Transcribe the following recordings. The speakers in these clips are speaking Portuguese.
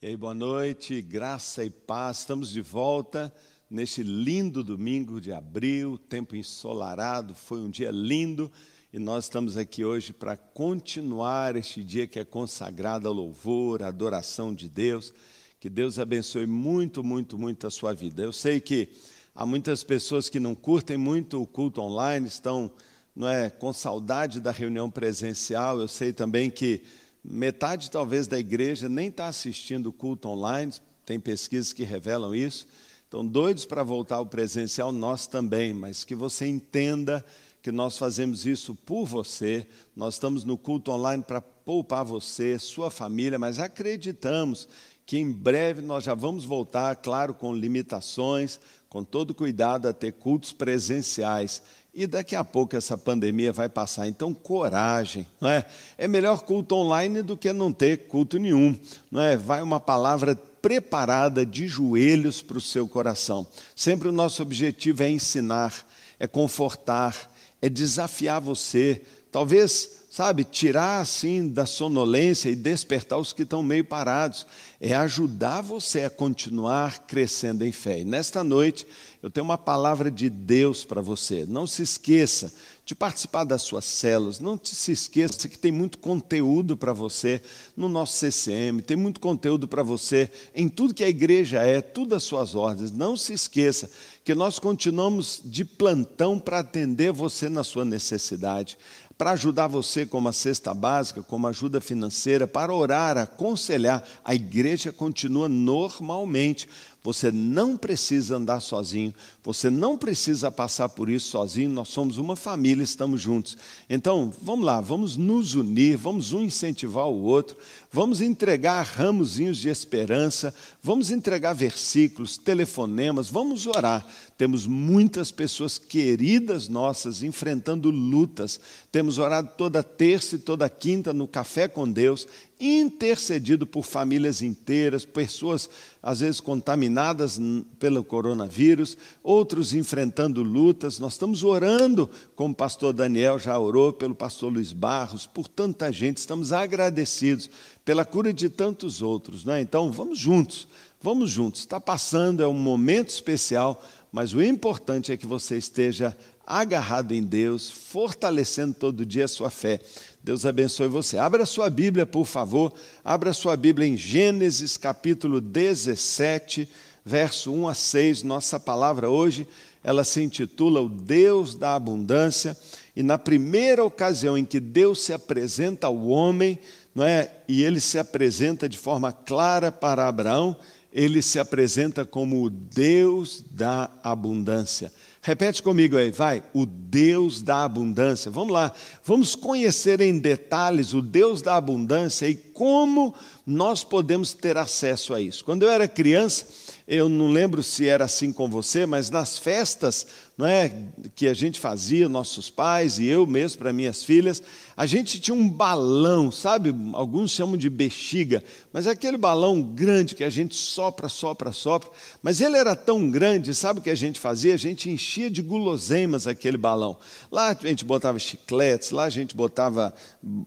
E aí, boa noite, graça e paz. Estamos de volta neste lindo domingo de abril, tempo ensolarado, foi um dia lindo e nós estamos aqui hoje para continuar este dia que é consagrado ao louvor, à adoração de Deus. Que Deus abençoe muito, muito, muito a sua vida. Eu sei que há muitas pessoas que não curtem muito o culto online, estão não é, com saudade da reunião presencial. Eu sei também que metade talvez da igreja nem está assistindo o culto online, tem pesquisas que revelam isso. Então, doidos para voltar ao presencial, nós também, mas que você entenda que nós fazemos isso por você, nós estamos no culto online para poupar você, sua família, mas acreditamos que em breve nós já vamos voltar, claro, com limitações, com todo cuidado a ter cultos presenciais. E daqui a pouco essa pandemia vai passar. Então, coragem, não é? É melhor culto online do que não ter culto nenhum, não é? Vai uma palavra preparada de joelhos para o seu coração. Sempre o nosso objetivo é ensinar, é confortar, é desafiar você. Talvez, sabe, tirar assim da sonolência e despertar os que estão meio parados. É ajudar você a continuar crescendo em fé. E nesta noite, eu tenho uma palavra de Deus para você. Não se esqueça de participar das suas células. Não se esqueça que tem muito conteúdo para você no nosso CCM, tem muito conteúdo para você em tudo que a igreja é, tudo as suas ordens. Não se esqueça que nós continuamos de plantão para atender você na sua necessidade para ajudar você como a cesta básica, como ajuda financeira, para orar, aconselhar. A igreja continua normalmente. Você não precisa andar sozinho, você não precisa passar por isso sozinho, nós somos uma família, estamos juntos. Então, vamos lá, vamos nos unir, vamos um incentivar o outro, vamos entregar ramozinhos de esperança, vamos entregar versículos, telefonemas, vamos orar. Temos muitas pessoas queridas nossas enfrentando lutas. Temos orado toda terça e toda quinta no Café com Deus, intercedido por famílias inteiras, pessoas às vezes contaminadas pelo coronavírus, outros enfrentando lutas. Nós estamos orando, como o pastor Daniel já orou, pelo pastor Luiz Barros, por tanta gente. Estamos agradecidos pela cura de tantos outros. Né? Então, vamos juntos, vamos juntos. Está passando, é um momento especial, mas o importante é que você esteja agarrado em Deus, fortalecendo todo dia a sua fé. Deus abençoe você. Abra sua Bíblia, por favor. Abra sua Bíblia em Gênesis capítulo 17, verso 1 a 6. Nossa palavra hoje, ela se intitula O Deus da Abundância. E na primeira ocasião em que Deus se apresenta ao homem, não é? E ele se apresenta de forma clara para Abraão, ele se apresenta como o Deus da abundância. Repete comigo aí, vai. O Deus da abundância. Vamos lá. Vamos conhecer em detalhes o Deus da abundância e como nós podemos ter acesso a isso. Quando eu era criança, eu não lembro se era assim com você, mas nas festas não é, que a gente fazia, nossos pais e eu mesmo para minhas filhas, a gente tinha um balão, sabe? Alguns chamam de bexiga, mas é aquele balão grande que a gente sopra, sopra, sopra. Mas ele era tão grande, sabe o que a gente fazia? A gente enchia de guloseimas aquele balão. Lá a gente botava chicletes, lá a gente botava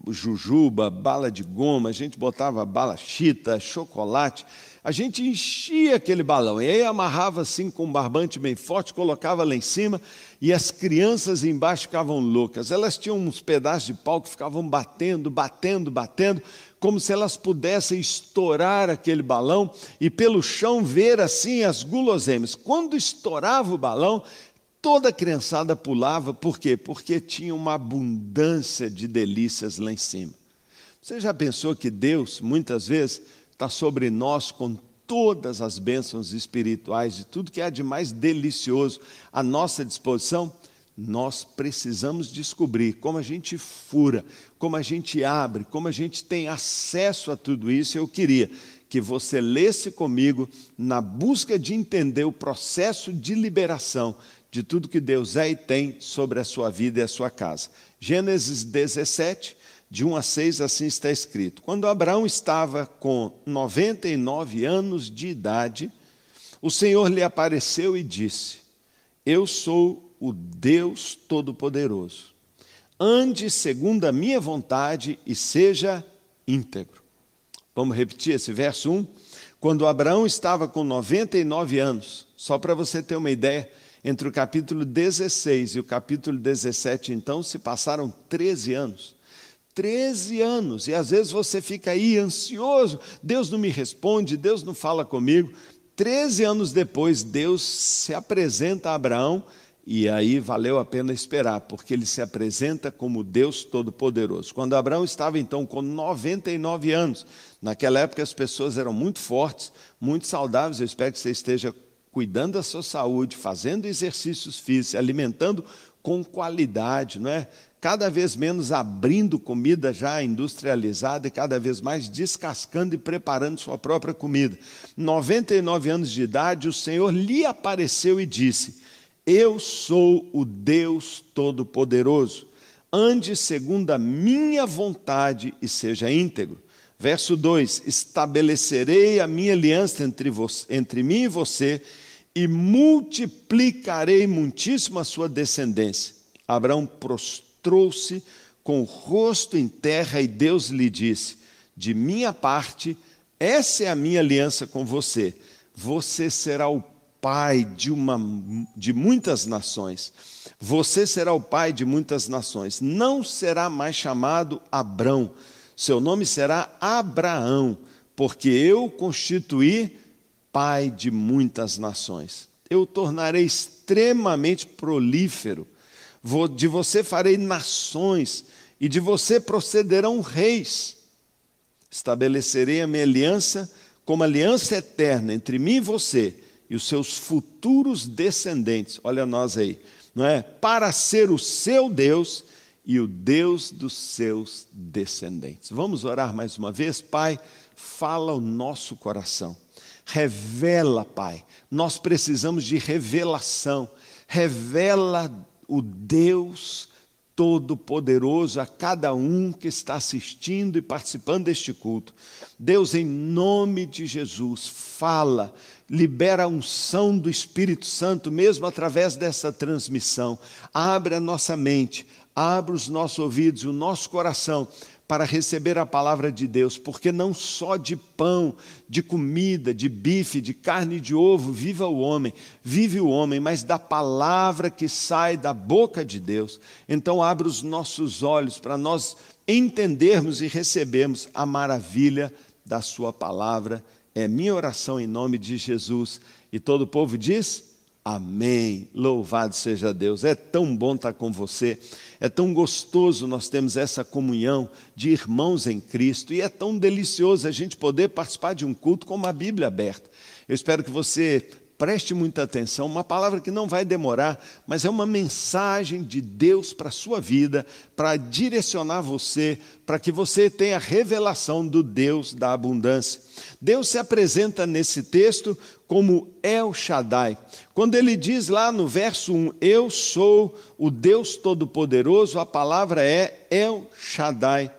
jujuba, bala de goma, a gente botava bala chita, chocolate a gente enchia aquele balão, e aí amarrava assim com um barbante bem forte, colocava lá em cima, e as crianças embaixo ficavam loucas. Elas tinham uns pedaços de pau que ficavam batendo, batendo, batendo, como se elas pudessem estourar aquele balão e pelo chão ver assim as guloseimas. Quando estourava o balão, toda a criançada pulava, por quê? Porque tinha uma abundância de delícias lá em cima. Você já pensou que Deus, muitas vezes, está sobre nós com todas as bênçãos espirituais e tudo que há de mais delicioso à nossa disposição, nós precisamos descobrir como a gente fura, como a gente abre, como a gente tem acesso a tudo isso. Eu queria que você lesse comigo na busca de entender o processo de liberação de tudo que Deus é e tem sobre a sua vida e a sua casa. Gênesis 17, de 1 a 6, assim está escrito: Quando Abraão estava com 99 anos de idade, o Senhor lhe apareceu e disse: Eu sou o Deus Todo-Poderoso. Ande segundo a minha vontade e seja íntegro. Vamos repetir esse verso 1? Quando Abraão estava com 99 anos, só para você ter uma ideia, entre o capítulo 16 e o capítulo 17, então, se passaram 13 anos. 13 anos, e às vezes você fica aí ansioso, Deus não me responde, Deus não fala comigo. 13 anos depois, Deus se apresenta a Abraão e aí valeu a pena esperar, porque ele se apresenta como Deus Todo-Poderoso. Quando Abraão estava então com 99 anos, naquela época as pessoas eram muito fortes, muito saudáveis. Eu espero que você esteja cuidando da sua saúde, fazendo exercícios físicos, alimentando com qualidade, não é? Cada vez menos abrindo comida já industrializada e cada vez mais descascando e preparando sua própria comida. 99 anos de idade, o Senhor lhe apareceu e disse: eu sou o Deus Todo-Poderoso. Ande segundo a minha vontade e seja íntegro. Verso 2: Estabelecerei a minha aliança entre, você, entre mim e você e multiplicarei muitíssimo a sua descendência. Abraão prostrou-se com o rosto em terra e Deus lhe disse: De minha parte, essa é a minha aliança com você. Você será o pai de, uma, de muitas nações. Você será o pai de muitas nações. Não será mais chamado Abrão. Seu nome será Abraão, porque eu constituí pai de muitas nações. Eu o tornarei extremamente prolífero. De você farei nações, e de você procederão reis. Estabelecerei a minha aliança como aliança eterna entre mim e você e os seus futuros descendentes, olha nós aí, não é? Para ser o seu Deus e o Deus dos seus descendentes. Vamos orar mais uma vez, Pai, fala o nosso coração. Revela, Pai. Nós precisamos de revelação. Revela o Deus Todo-Poderoso a cada um que está assistindo e participando deste culto. Deus, em nome de Jesus, fala libera a unção do Espírito Santo, mesmo através dessa transmissão. Abre a nossa mente, abre os nossos ouvidos o nosso coração para receber a palavra de Deus, porque não só de pão, de comida, de bife, de carne e de ovo viva o homem, vive o homem, mas da palavra que sai da boca de Deus. Então abre os nossos olhos para nós entendermos e recebermos a maravilha da sua palavra é minha oração em nome de Jesus. E todo o povo diz: Amém. Louvado seja Deus. É tão bom estar com você. É tão gostoso nós temos essa comunhão de irmãos em Cristo. E é tão delicioso a gente poder participar de um culto com uma Bíblia aberta. Eu espero que você preste muita atenção, uma palavra que não vai demorar, mas é uma mensagem de Deus para a sua vida, para direcionar você, para que você tenha a revelação do Deus da abundância. Deus se apresenta nesse texto como El Shaddai. Quando ele diz lá no verso 1, Eu sou o Deus Todo-Poderoso, a palavra é El Shaddai.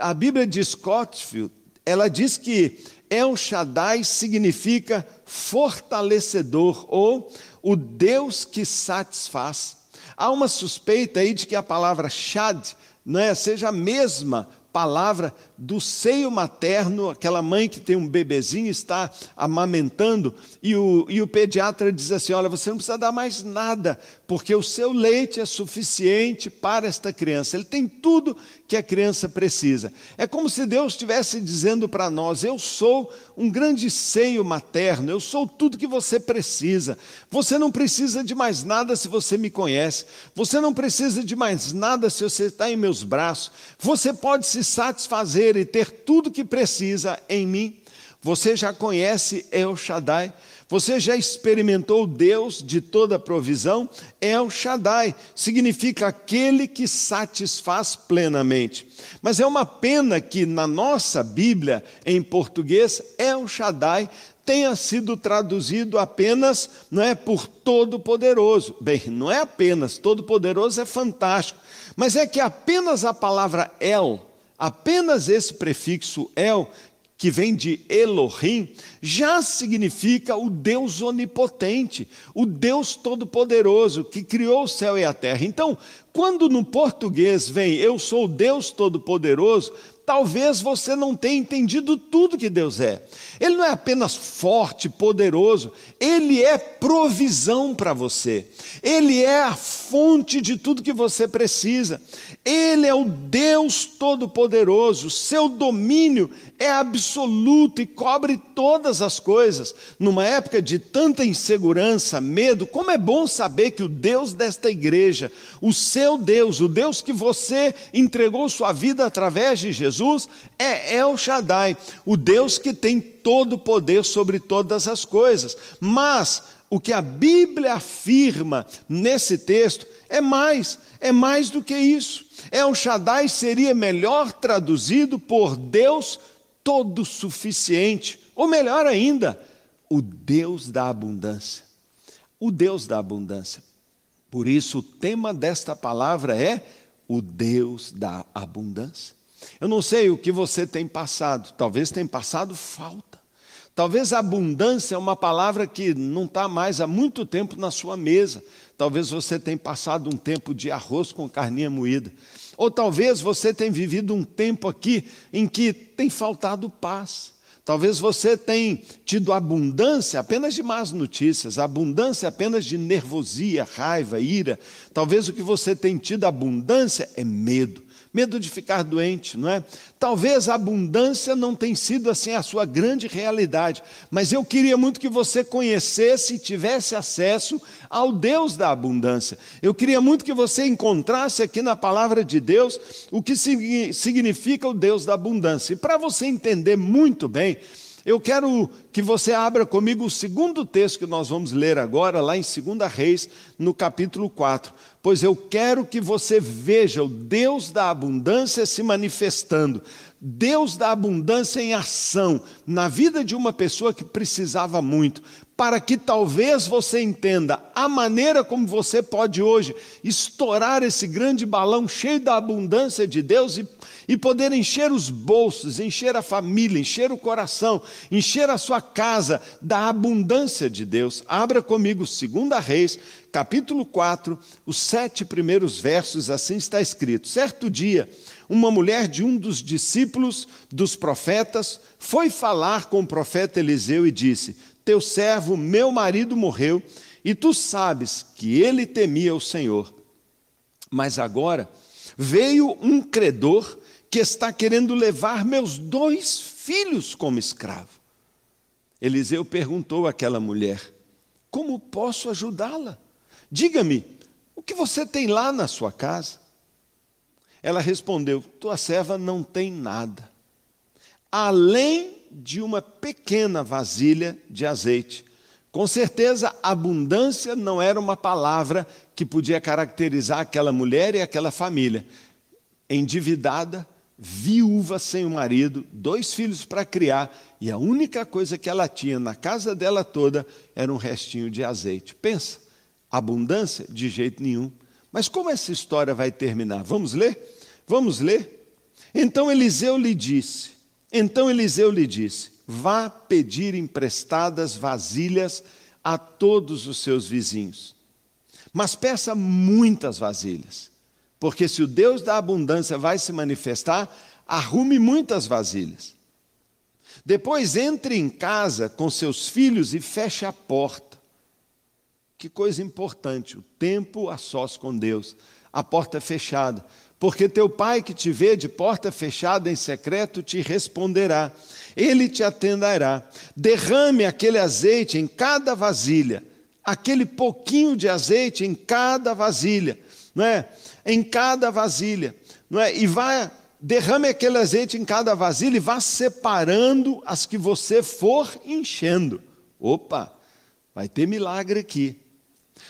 A Bíblia de Scottfield, ela diz que El Shaddai significa fortalecedor ou o Deus que satisfaz. Há uma suspeita aí de que a palavra Shad não é, seja a mesma palavra do seio materno, aquela mãe que tem um bebezinho, está amamentando, e o, e o pediatra diz assim: Olha, você não precisa dar mais nada, porque o seu leite é suficiente para esta criança. Ele tem tudo que a criança precisa. É como se Deus estivesse dizendo para nós: Eu sou um grande seio materno, eu sou tudo que você precisa. Você não precisa de mais nada se você me conhece, você não precisa de mais nada se você está em meus braços, você pode se satisfazer e ter tudo que precisa em mim. Você já conhece El Shaddai, você já experimentou Deus de toda provisão? El Shaddai significa aquele que satisfaz plenamente. Mas é uma pena que na nossa Bíblia, em português, El Shaddai tenha sido traduzido apenas não é por todo-poderoso. Bem, não é apenas, todo-poderoso é fantástico, mas é que apenas a palavra El, apenas esse prefixo El, que vem de Elohim, já significa o Deus onipotente, o Deus todo-poderoso que criou o céu e a terra. Então, quando no português vem eu sou o Deus todo-poderoso, talvez você não tenha entendido tudo que Deus é. Ele não é apenas forte, poderoso, ele é provisão para você. Ele é a fonte de tudo que você precisa. Ele é o Deus todo-poderoso. Seu domínio é absoluto e cobre todas as coisas. Numa época de tanta insegurança, medo, como é bom saber que o Deus desta igreja, o seu Deus, o Deus que você entregou sua vida através de Jesus, é El Shaddai, o Deus que tem todo o poder sobre todas as coisas. Mas o que a Bíblia afirma nesse texto é mais, é mais do que isso. El Shaddai seria melhor traduzido por Deus todo suficiente, ou melhor ainda, o Deus da abundância. O Deus da abundância. Por isso o tema desta palavra é o Deus da abundância. Eu não sei o que você tem passado, talvez tenha passado falta. Talvez abundância é uma palavra que não está mais há muito tempo na sua mesa. Talvez você tenha passado um tempo de arroz com carninha moída. Ou talvez você tenha vivido um tempo aqui em que tem faltado paz. Talvez você tenha tido abundância apenas de más notícias, abundância apenas de nervosia, raiva, ira. Talvez o que você tenha tido abundância é medo medo de ficar doente, não é? Talvez a abundância não tenha sido assim a sua grande realidade, mas eu queria muito que você conhecesse e tivesse acesso ao Deus da abundância. Eu queria muito que você encontrasse aqui na palavra de Deus o que significa o Deus da abundância. E para você entender muito bem, eu quero que você abra comigo o segundo texto que nós vamos ler agora, lá em 2 Reis, no capítulo 4. Pois eu quero que você veja o Deus da abundância se manifestando, Deus da abundância em ação na vida de uma pessoa que precisava muito, para que talvez você entenda a maneira como você pode hoje estourar esse grande balão cheio da abundância de Deus e e poder encher os bolsos, encher a família, encher o coração, encher a sua casa da abundância de Deus. Abra comigo 2 Reis, capítulo 4, os sete primeiros versos, assim está escrito. Certo dia, uma mulher de um dos discípulos dos profetas foi falar com o profeta Eliseu e disse: Teu servo, meu marido, morreu, e tu sabes que ele temia o Senhor. Mas agora veio um credor que está querendo levar meus dois filhos como escravo. Eliseu perguntou àquela mulher: Como posso ajudá-la? Diga-me, o que você tem lá na sua casa? Ela respondeu: Tua serva não tem nada, além de uma pequena vasilha de azeite. Com certeza, abundância não era uma palavra que podia caracterizar aquela mulher e aquela família. Endividada, viúva sem o marido, dois filhos para criar, e a única coisa que ela tinha na casa dela toda era um restinho de azeite. Pensa, abundância? De jeito nenhum. Mas como essa história vai terminar? Vamos ler? Vamos ler? Então Eliseu lhe disse: Então Eliseu lhe disse: Vá pedir emprestadas vasilhas a todos os seus vizinhos. Mas peça muitas vasilhas porque se o Deus da abundância vai se manifestar, arrume muitas vasilhas. Depois entre em casa com seus filhos e feche a porta. Que coisa importante, o tempo a sós com Deus, a porta fechada. Porque teu pai que te vê de porta fechada em secreto te responderá, ele te atenderá. Derrame aquele azeite em cada vasilha, aquele pouquinho de azeite em cada vasilha, não é? em cada vasilha, não é? E vai derrame aquele azeite em cada vasilha e vá separando as que você for enchendo. Opa, vai ter milagre aqui.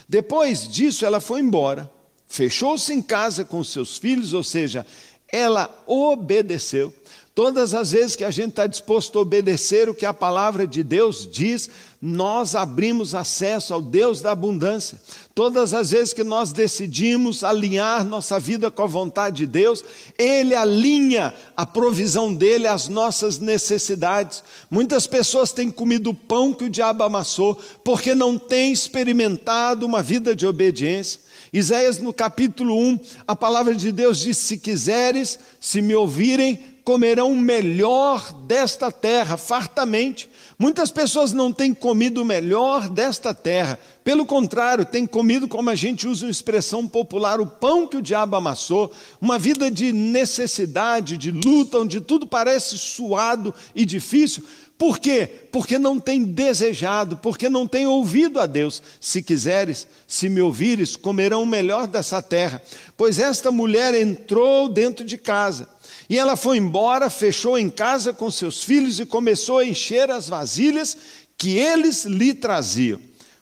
Depois disso, ela foi embora, fechou-se em casa com seus filhos, ou seja, ela obedeceu. Todas as vezes que a gente está disposto a obedecer o que a palavra de Deus diz, nós abrimos acesso ao Deus da abundância. Todas as vezes que nós decidimos alinhar nossa vida com a vontade de Deus, Ele alinha a provisão dele às nossas necessidades. Muitas pessoas têm comido o pão que o diabo amassou, porque não têm experimentado uma vida de obediência. Isaías, no capítulo 1, a palavra de Deus diz: Se quiseres, se me ouvirem, comerão o melhor desta terra, fartamente. Muitas pessoas não têm comido o melhor desta terra, pelo contrário, têm comido, como a gente usa uma expressão popular, o pão que o diabo amassou, uma vida de necessidade, de luta, onde tudo parece suado e difícil. Por quê? Porque não tem desejado, porque não tem ouvido a Deus. Se quiseres, se me ouvires, comerão o melhor dessa terra. Pois esta mulher entrou dentro de casa e ela foi embora, fechou em casa com seus filhos e começou a encher as vasilhas que eles lhe traziam.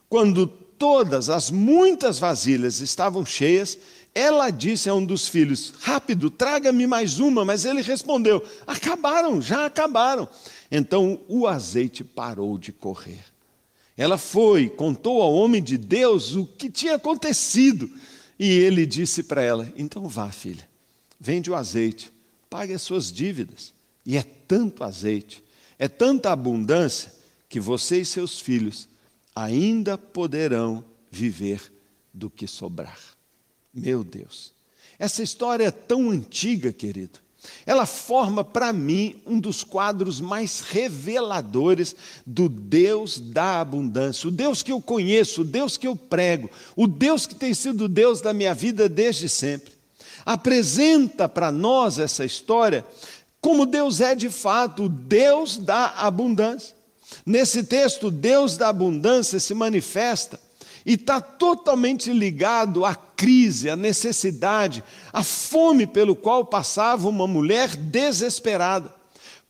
Quando todas as muitas vasilhas estavam cheias, ela disse a um dos filhos: Rápido, traga-me mais uma. Mas ele respondeu: Acabaram, já acabaram. Então o azeite parou de correr. Ela foi, contou ao homem de Deus o que tinha acontecido. E ele disse para ela: Então vá, filha, vende o azeite pague as suas dívidas. E é tanto azeite, é tanta abundância, que você e seus filhos ainda poderão viver do que sobrar. Meu Deus, essa história é tão antiga, querido. Ela forma para mim um dos quadros mais reveladores do Deus da abundância, o Deus que eu conheço, o Deus que eu prego, o Deus que tem sido Deus da minha vida desde sempre apresenta para nós essa história como Deus é de fato, o Deus da abundância. Nesse texto, Deus da abundância se manifesta e está totalmente ligado à crise, à necessidade, à fome pelo qual passava uma mulher desesperada.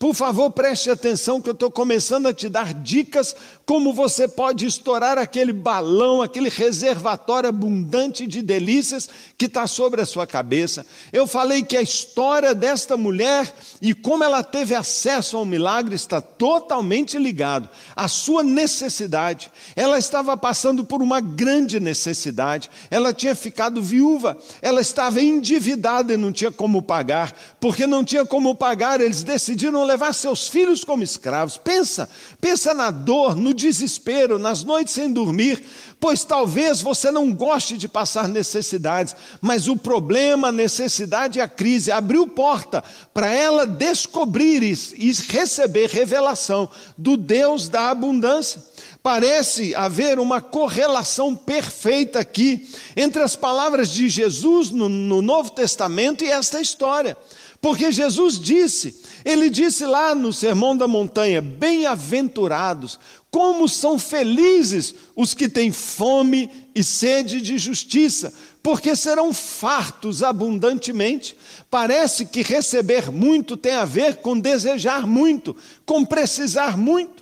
Por favor, preste atenção que eu estou começando a te dar dicas como você pode estourar aquele balão, aquele reservatório abundante de delícias que está sobre a sua cabeça. Eu falei que a história desta mulher e como ela teve acesso ao milagre está totalmente ligado à sua necessidade. Ela estava passando por uma grande necessidade. Ela tinha ficado viúva, ela estava endividada e não tinha como pagar. Porque não tinha como pagar, eles decidiram levar seus filhos como escravos. Pensa, pensa na dor, no desespero, nas noites sem dormir, pois talvez você não goste de passar necessidades, mas o problema, a necessidade e a crise abriu porta para ela descobrir e receber revelação do Deus da abundância. Parece haver uma correlação perfeita aqui entre as palavras de Jesus no, no Novo Testamento e esta história. Porque Jesus disse, ele disse lá no Sermão da Montanha: Bem-aventurados como são felizes os que têm fome e sede de justiça, porque serão fartos abundantemente. Parece que receber muito tem a ver com desejar muito, com precisar muito.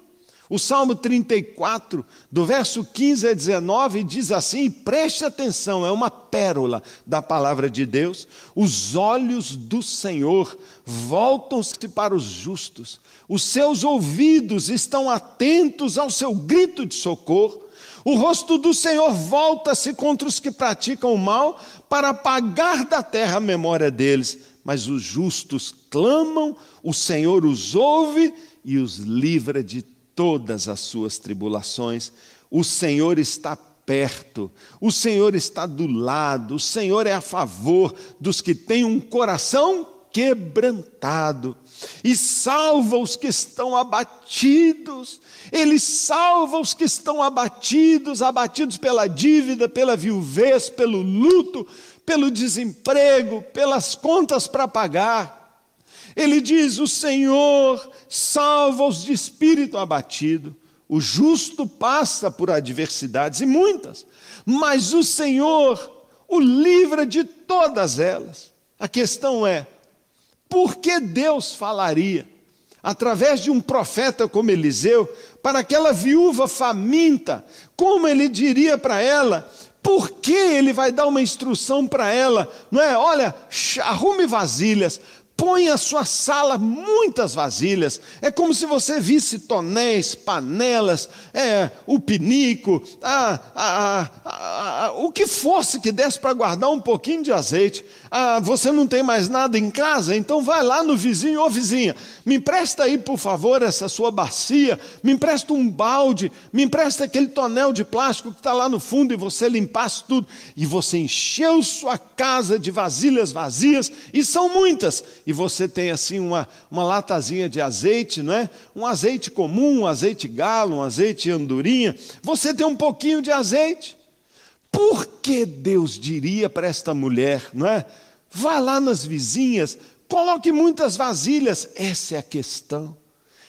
O Salmo 34, do verso 15 a 19, diz assim: preste atenção, é uma pérola da palavra de Deus. Os olhos do Senhor voltam-se para os justos, os seus ouvidos estão atentos ao seu grito de socorro. O rosto do Senhor volta-se contra os que praticam o mal, para apagar da terra a memória deles. Mas os justos clamam, o Senhor os ouve e os livra de todas as suas tribulações. O Senhor está perto, o Senhor está do lado, o Senhor é a favor dos que têm um coração quebrantado e salva os que estão abatidos. Ele salva os que estão abatidos, abatidos pela dívida, pela viuvez, pelo luto, pelo desemprego, pelas contas para pagar. Ele diz: O Senhor salva os de espírito abatido. O justo passa por adversidades e muitas, mas o Senhor o livra de todas elas. A questão é: por que Deus falaria, através de um profeta como Eliseu, para aquela viúva faminta, como ele diria para ela, por que ele vai dar uma instrução para ela? Não é? Olha, arrume vasilhas, põe a sua sala muitas vasilhas. É como se você visse tonéis, panelas, é, o pinico, a, a, a, o que fosse que desse para guardar um pouquinho de azeite. Ah, você não tem mais nada em casa? Então vai lá no vizinho, ô vizinha, me empresta aí, por favor, essa sua bacia, me empresta um balde, me empresta aquele tonel de plástico que está lá no fundo e você limpasse tudo. E você encheu sua casa de vasilhas vazias, e são muitas e você tem assim uma, uma latazinha de azeite, não é? Um azeite comum, um azeite galo, um azeite andorinha. Você tem um pouquinho de azeite. Por que Deus diria para esta mulher, não é? Vá lá nas vizinhas, coloque muitas vasilhas. Essa é a questão.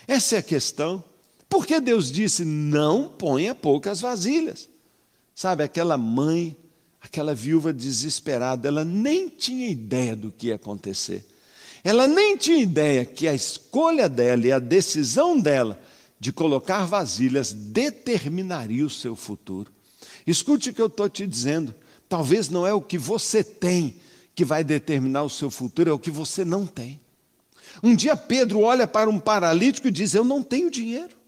Essa é a questão. Por que Deus disse: não ponha poucas vasilhas? Sabe, aquela mãe, aquela viúva desesperada, ela nem tinha ideia do que ia acontecer. Ela nem tinha ideia que a escolha dela e a decisão dela de colocar vasilhas determinaria o seu futuro. Escute o que eu estou te dizendo. Talvez não é o que você tem que vai determinar o seu futuro, é o que você não tem. Um dia Pedro olha para um paralítico e diz: Eu não tenho dinheiro.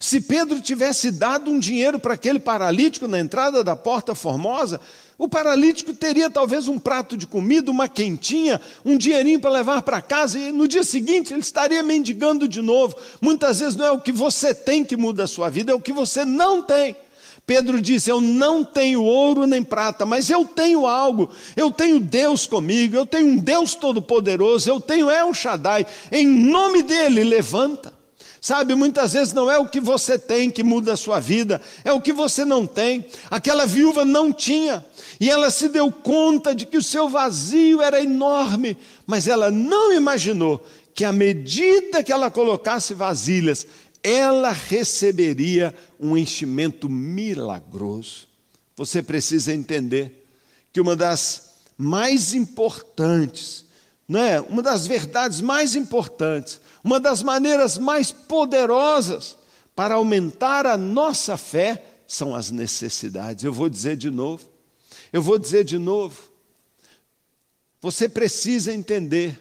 Se Pedro tivesse dado um dinheiro para aquele paralítico na entrada da porta formosa, o paralítico teria talvez um prato de comida, uma quentinha, um dinheirinho para levar para casa, e no dia seguinte ele estaria mendigando de novo. Muitas vezes não é o que você tem que muda a sua vida, é o que você não tem. Pedro disse: Eu não tenho ouro nem prata, mas eu tenho algo. Eu tenho Deus comigo, eu tenho um Deus todo-poderoso, eu tenho El Shaddai. Em nome dele, levanta. Sabe, muitas vezes não é o que você tem que muda a sua vida, é o que você não tem. Aquela viúva não tinha, e ela se deu conta de que o seu vazio era enorme, mas ela não imaginou que à medida que ela colocasse vasilhas, ela receberia um enchimento milagroso. Você precisa entender que uma das mais importantes, não é? Uma das verdades mais importantes uma das maneiras mais poderosas para aumentar a nossa fé são as necessidades. Eu vou dizer de novo. Eu vou dizer de novo. Você precisa entender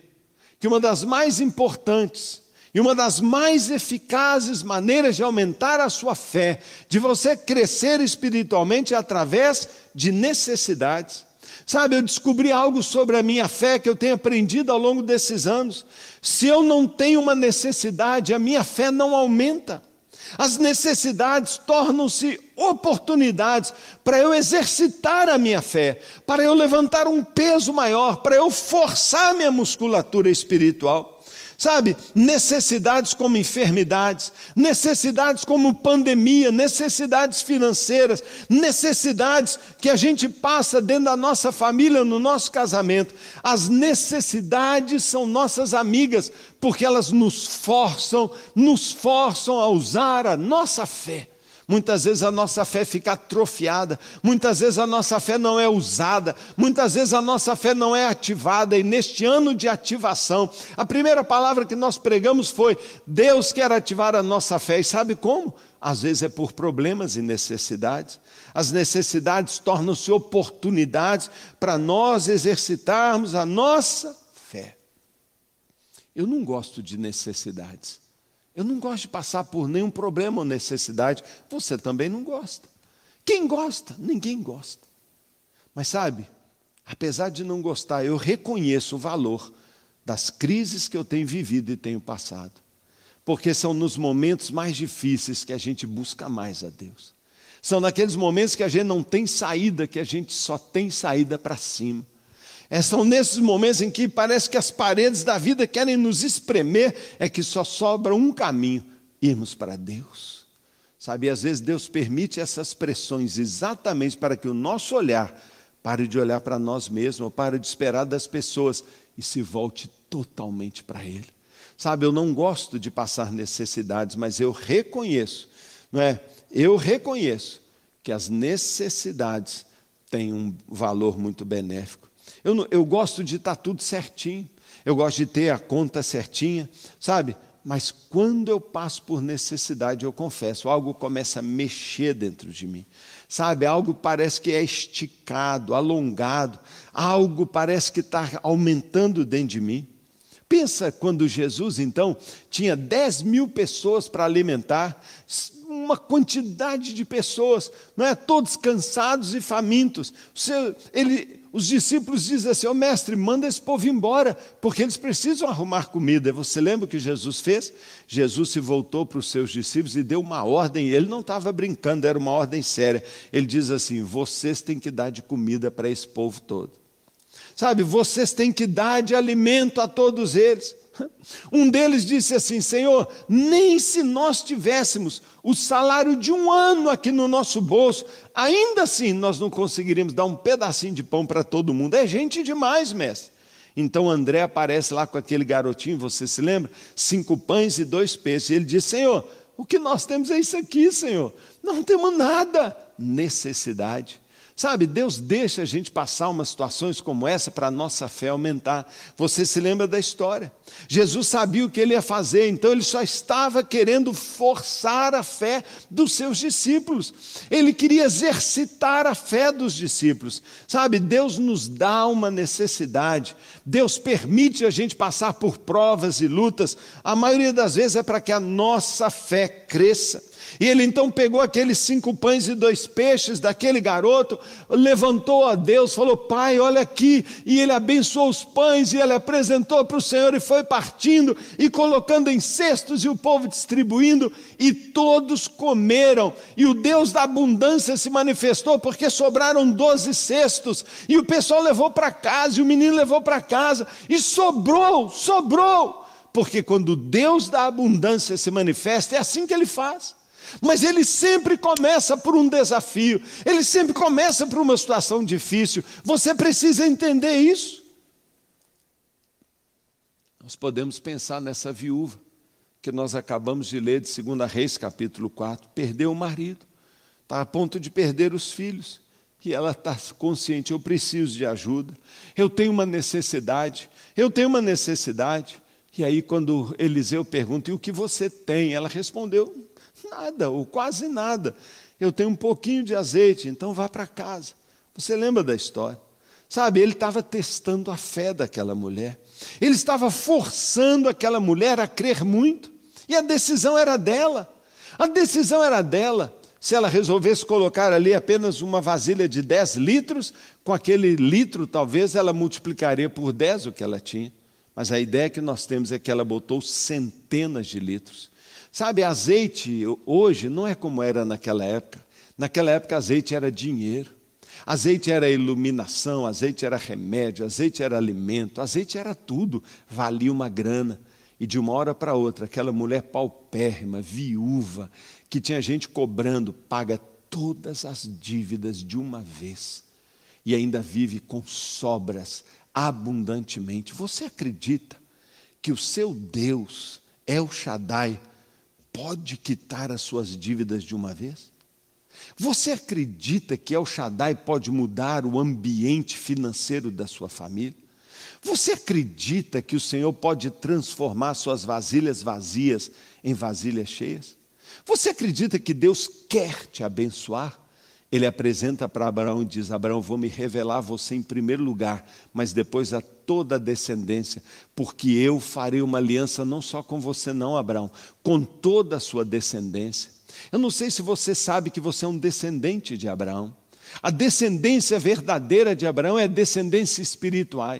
que uma das mais importantes e uma das mais eficazes maneiras de aumentar a sua fé, de você crescer espiritualmente é através de necessidades. Sabe, eu descobri algo sobre a minha fé que eu tenho aprendido ao longo desses anos. Se eu não tenho uma necessidade, a minha fé não aumenta. As necessidades tornam-se oportunidades para eu exercitar a minha fé, para eu levantar um peso maior, para eu forçar minha musculatura espiritual. Sabe, necessidades como enfermidades, necessidades como pandemia, necessidades financeiras, necessidades que a gente passa dentro da nossa família, no nosso casamento. As necessidades são nossas amigas, porque elas nos forçam, nos forçam a usar a nossa fé Muitas vezes a nossa fé fica atrofiada, muitas vezes a nossa fé não é usada, muitas vezes a nossa fé não é ativada, e neste ano de ativação, a primeira palavra que nós pregamos foi: Deus quer ativar a nossa fé, e sabe como? Às vezes é por problemas e necessidades. As necessidades tornam-se oportunidades para nós exercitarmos a nossa fé. Eu não gosto de necessidades. Eu não gosto de passar por nenhum problema ou necessidade. Você também não gosta. Quem gosta? Ninguém gosta. Mas sabe, apesar de não gostar, eu reconheço o valor das crises que eu tenho vivido e tenho passado. Porque são nos momentos mais difíceis que a gente busca mais a Deus. São naqueles momentos que a gente não tem saída, que a gente só tem saída para cima. É, são nesses momentos em que parece que as paredes da vida querem nos espremer, é que só sobra um caminho: irmos para Deus. Sabe, às vezes Deus permite essas pressões exatamente para que o nosso olhar pare de olhar para nós mesmos, pare de esperar das pessoas e se volte totalmente para Ele. Sabe, eu não gosto de passar necessidades, mas eu reconheço, não é? Eu reconheço que as necessidades têm um valor muito benéfico. Eu, eu gosto de estar tudo certinho, eu gosto de ter a conta certinha, sabe? Mas quando eu passo por necessidade, eu confesso, algo começa a mexer dentro de mim. Sabe, algo parece que é esticado, alongado, algo parece que está aumentando dentro de mim. Pensa quando Jesus, então, tinha 10 mil pessoas para alimentar, uma quantidade de pessoas, não é? Todos cansados e famintos. Ele, os discípulos dizem assim: Ô oh, mestre, manda esse povo embora, porque eles precisam arrumar comida. Você lembra o que Jesus fez? Jesus se voltou para os seus discípulos e deu uma ordem. Ele não estava brincando, era uma ordem séria. Ele diz assim: vocês têm que dar de comida para esse povo todo. Sabe, vocês têm que dar de alimento a todos eles. Um deles disse assim: Senhor, nem se nós tivéssemos o salário de um ano aqui no nosso bolso, ainda assim nós não conseguiríamos dar um pedacinho de pão para todo mundo. É gente demais, mestre. Então André aparece lá com aquele garotinho, você se lembra? Cinco pães e dois peixes. E ele diz: Senhor, o que nós temos é isso aqui, Senhor. Não temos nada. Necessidade. Sabe, Deus deixa a gente passar umas situações como essa para a nossa fé aumentar. Você se lembra da história? Jesus sabia o que ele ia fazer, então ele só estava querendo forçar a fé dos seus discípulos. Ele queria exercitar a fé dos discípulos. Sabe, Deus nos dá uma necessidade. Deus permite a gente passar por provas e lutas. A maioria das vezes é para que a nossa fé cresça. E ele então pegou aqueles cinco pães e dois peixes daquele garoto, levantou a Deus, falou: Pai, olha aqui. E ele abençoou os pães e ele apresentou para o Senhor e foi partindo e colocando em cestos e o povo distribuindo. E todos comeram. E o Deus da abundância se manifestou porque sobraram doze cestos. E o pessoal levou para casa, e o menino levou para casa. E sobrou, sobrou. Porque quando Deus da abundância se manifesta, é assim que ele faz. Mas ele sempre começa por um desafio, ele sempre começa por uma situação difícil. Você precisa entender isso. Nós podemos pensar nessa viúva que nós acabamos de ler de 2 Reis, capítulo 4. Perdeu o marido, está a ponto de perder os filhos. E ela está consciente: eu preciso de ajuda, eu tenho uma necessidade, eu tenho uma necessidade. E aí, quando Eliseu pergunta: e o que você tem? Ela respondeu: Nada, ou quase nada. Eu tenho um pouquinho de azeite, então vá para casa. Você lembra da história? Sabe, ele estava testando a fé daquela mulher. Ele estava forçando aquela mulher a crer muito. E a decisão era dela. A decisão era dela. Se ela resolvesse colocar ali apenas uma vasilha de 10 litros, com aquele litro, talvez ela multiplicaria por 10 o que ela tinha. Mas a ideia que nós temos é que ela botou centenas de litros. Sabe, azeite hoje não é como era naquela época. Naquela época, azeite era dinheiro, azeite era iluminação, azeite era remédio, azeite era alimento, azeite era tudo, valia uma grana. E de uma hora para outra, aquela mulher paupérrima, viúva, que tinha gente cobrando, paga todas as dívidas de uma vez e ainda vive com sobras abundantemente. Você acredita que o seu Deus é o Shaddai? Pode quitar as suas dívidas de uma vez? Você acredita que El Shaddai pode mudar o ambiente financeiro da sua família? Você acredita que o Senhor pode transformar suas vasilhas vazias em vasilhas cheias? Você acredita que Deus quer te abençoar? Ele apresenta para Abraão e diz: Abraão, vou me revelar a você em primeiro lugar, mas depois a toda a descendência, porque eu farei uma aliança não só com você, não, Abraão, com toda a sua descendência. Eu não sei se você sabe que você é um descendente de Abraão. A descendência verdadeira de Abraão é descendência espiritual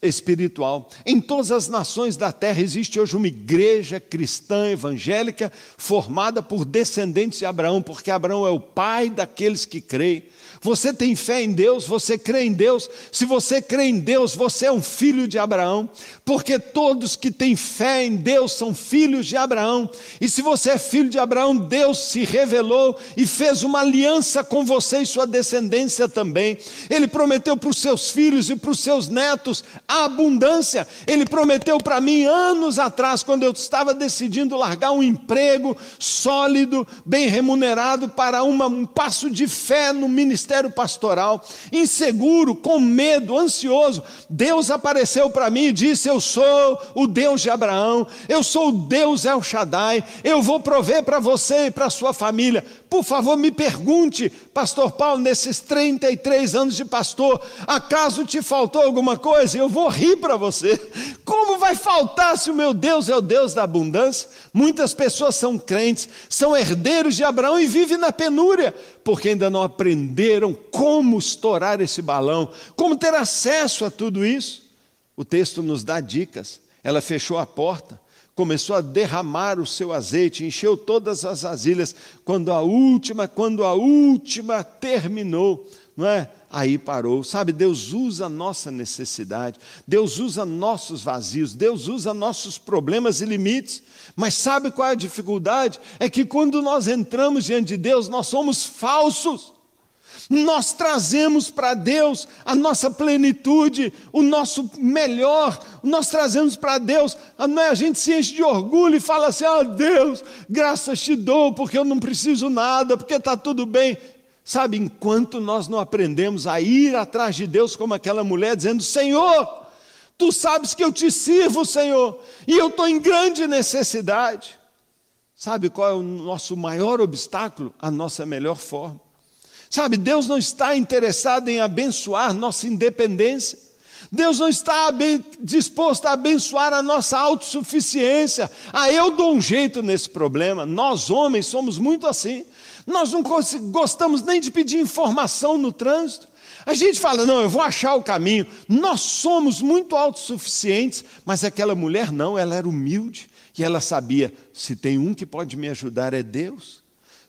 espiritual. Em todas as nações da terra existe hoje uma igreja cristã evangélica formada por descendentes de Abraão, porque Abraão é o pai daqueles que creem. Você tem fé em Deus, você crê em Deus. Se você crê em Deus, você é um filho de Abraão, porque todos que têm fé em Deus são filhos de Abraão. E se você é filho de Abraão, Deus se revelou e fez uma aliança com você e sua descendência também. Ele prometeu para os seus filhos e para os seus netos a abundância. Ele prometeu para mim anos atrás, quando eu estava decidindo largar um emprego sólido, bem remunerado, para uma, um passo de fé no ministério ministério pastoral, inseguro, com medo, ansioso, Deus apareceu para mim e disse: Eu sou o Deus de Abraão, eu sou o Deus El Shaddai, eu vou prover para você e para sua família. Por favor, me pergunte, Pastor Paulo, nesses 33 anos de pastor, acaso te faltou alguma coisa? Eu vou rir para você. Como vai faltar se o meu Deus é o Deus da abundância? Muitas pessoas são crentes, são herdeiros de Abraão e vivem na penúria, porque ainda não aprenderam como estourar esse balão, como ter acesso a tudo isso. O texto nos dá dicas. Ela fechou a porta, começou a derramar o seu azeite, encheu todas as vasilhas. Quando a última, quando a última terminou, não é? Aí parou. Sabe, Deus usa a nossa necessidade, Deus usa nossos vazios, Deus usa nossos problemas e limites. Mas sabe qual é a dificuldade? É que quando nós entramos diante de Deus, nós somos falsos. Nós trazemos para Deus a nossa plenitude, o nosso melhor, nós trazemos para Deus, a gente se enche de orgulho e fala assim: ah, Deus, graças te dou, porque eu não preciso nada, porque está tudo bem. Sabe, enquanto nós não aprendemos a ir atrás de Deus como aquela mulher, dizendo: Senhor, tu sabes que eu te sirvo, Senhor, e eu estou em grande necessidade. Sabe qual é o nosso maior obstáculo? A nossa melhor forma. Sabe, Deus não está interessado em abençoar nossa independência. Deus não está disposto a abençoar a nossa autossuficiência. Ah, eu dou um jeito nesse problema. Nós, homens, somos muito assim. Nós não gostamos nem de pedir informação no trânsito. A gente fala, não, eu vou achar o caminho. Nós somos muito autossuficientes, mas aquela mulher não, ela era humilde e ela sabia: se tem um que pode me ajudar é Deus.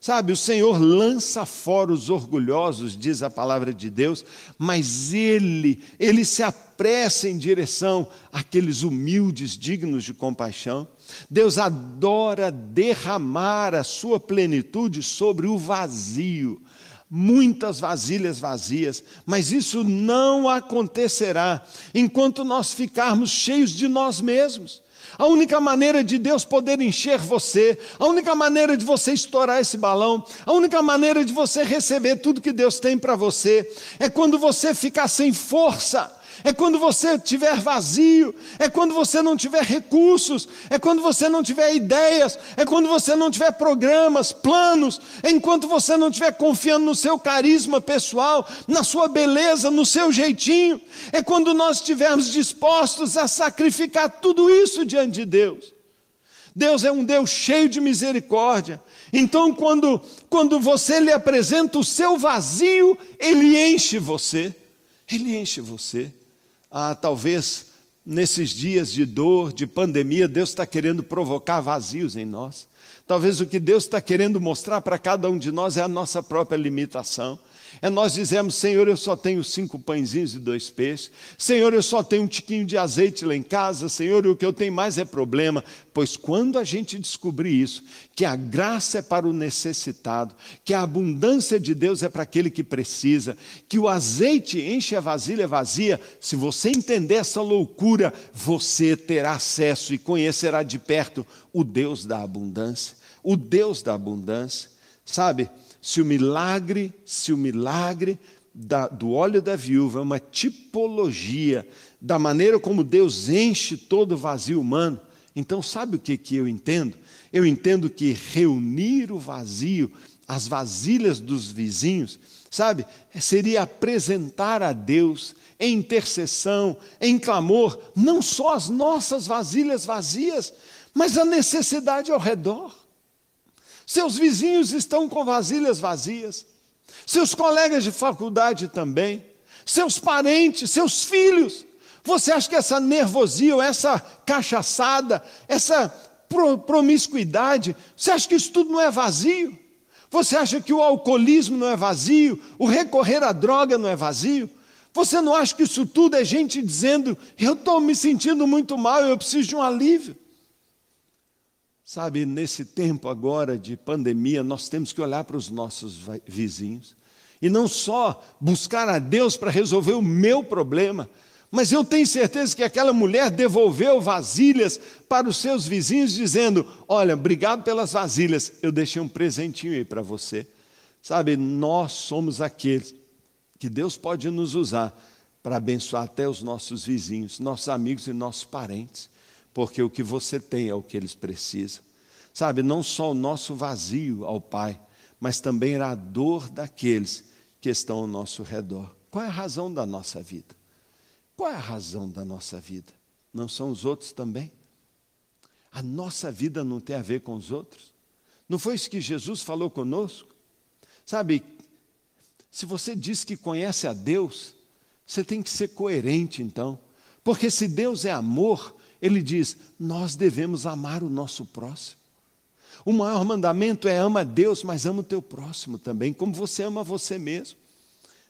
Sabe, o Senhor lança fora os orgulhosos, diz a palavra de Deus, mas Ele, Ele se apressa em direção àqueles humildes, dignos de compaixão. Deus adora derramar a sua plenitude sobre o vazio, muitas vasilhas vazias, mas isso não acontecerá enquanto nós ficarmos cheios de nós mesmos. A única maneira de Deus poder encher você, a única maneira de você estourar esse balão, a única maneira de você receber tudo que Deus tem para você, é quando você ficar sem força é quando você estiver vazio, é quando você não tiver recursos, é quando você não tiver ideias, é quando você não tiver programas, planos, é enquanto você não estiver confiando no seu carisma pessoal, na sua beleza, no seu jeitinho, é quando nós estivermos dispostos a sacrificar tudo isso diante de Deus. Deus é um Deus cheio de misericórdia. Então, quando, quando você lhe apresenta o seu vazio, ele enche você. Ele enche você. Ah, talvez nesses dias de dor, de pandemia, Deus está querendo provocar vazios em nós. Talvez o que Deus está querendo mostrar para cada um de nós é a nossa própria limitação. É nós dizemos, Senhor, eu só tenho cinco pãezinhos e dois peixes. Senhor, eu só tenho um tiquinho de azeite lá em casa. Senhor, o que eu tenho mais é problema. Pois quando a gente descobrir isso, que a graça é para o necessitado, que a abundância de Deus é para aquele que precisa, que o azeite enche a vasilha vazia, se você entender essa loucura, você terá acesso e conhecerá de perto o Deus da abundância. O Deus da abundância. Sabe? se o milagre, se o milagre da, do óleo da viúva é uma tipologia da maneira como Deus enche todo o vazio humano, então sabe o que, que eu entendo? Eu entendo que reunir o vazio, as vasilhas dos vizinhos, sabe, seria apresentar a Deus em intercessão, em clamor, não só as nossas vasilhas vazias, mas a necessidade ao redor. Seus vizinhos estão com vasilhas vazias. Seus colegas de faculdade também. Seus parentes, seus filhos. Você acha que essa nervosia, essa cachaçada, essa promiscuidade, você acha que isso tudo não é vazio? Você acha que o alcoolismo não é vazio? O recorrer à droga não é vazio? Você não acha que isso tudo é gente dizendo, eu estou me sentindo muito mal, eu preciso de um alívio? Sabe, nesse tempo agora de pandemia, nós temos que olhar para os nossos vizinhos e não só buscar a Deus para resolver o meu problema, mas eu tenho certeza que aquela mulher devolveu vasilhas para os seus vizinhos, dizendo: Olha, obrigado pelas vasilhas, eu deixei um presentinho aí para você. Sabe, nós somos aqueles que Deus pode nos usar para abençoar até os nossos vizinhos, nossos amigos e nossos parentes porque o que você tem é o que eles precisam. Sabe, não só o nosso vazio ao Pai, mas também a dor daqueles que estão ao nosso redor. Qual é a razão da nossa vida? Qual é a razão da nossa vida? Não são os outros também? A nossa vida não tem a ver com os outros? Não foi isso que Jesus falou conosco? Sabe, se você diz que conhece a Deus, você tem que ser coerente então. Porque se Deus é amor, ele diz: nós devemos amar o nosso próximo. O maior mandamento é ama a Deus, mas ama o teu próximo também, como você ama você mesmo.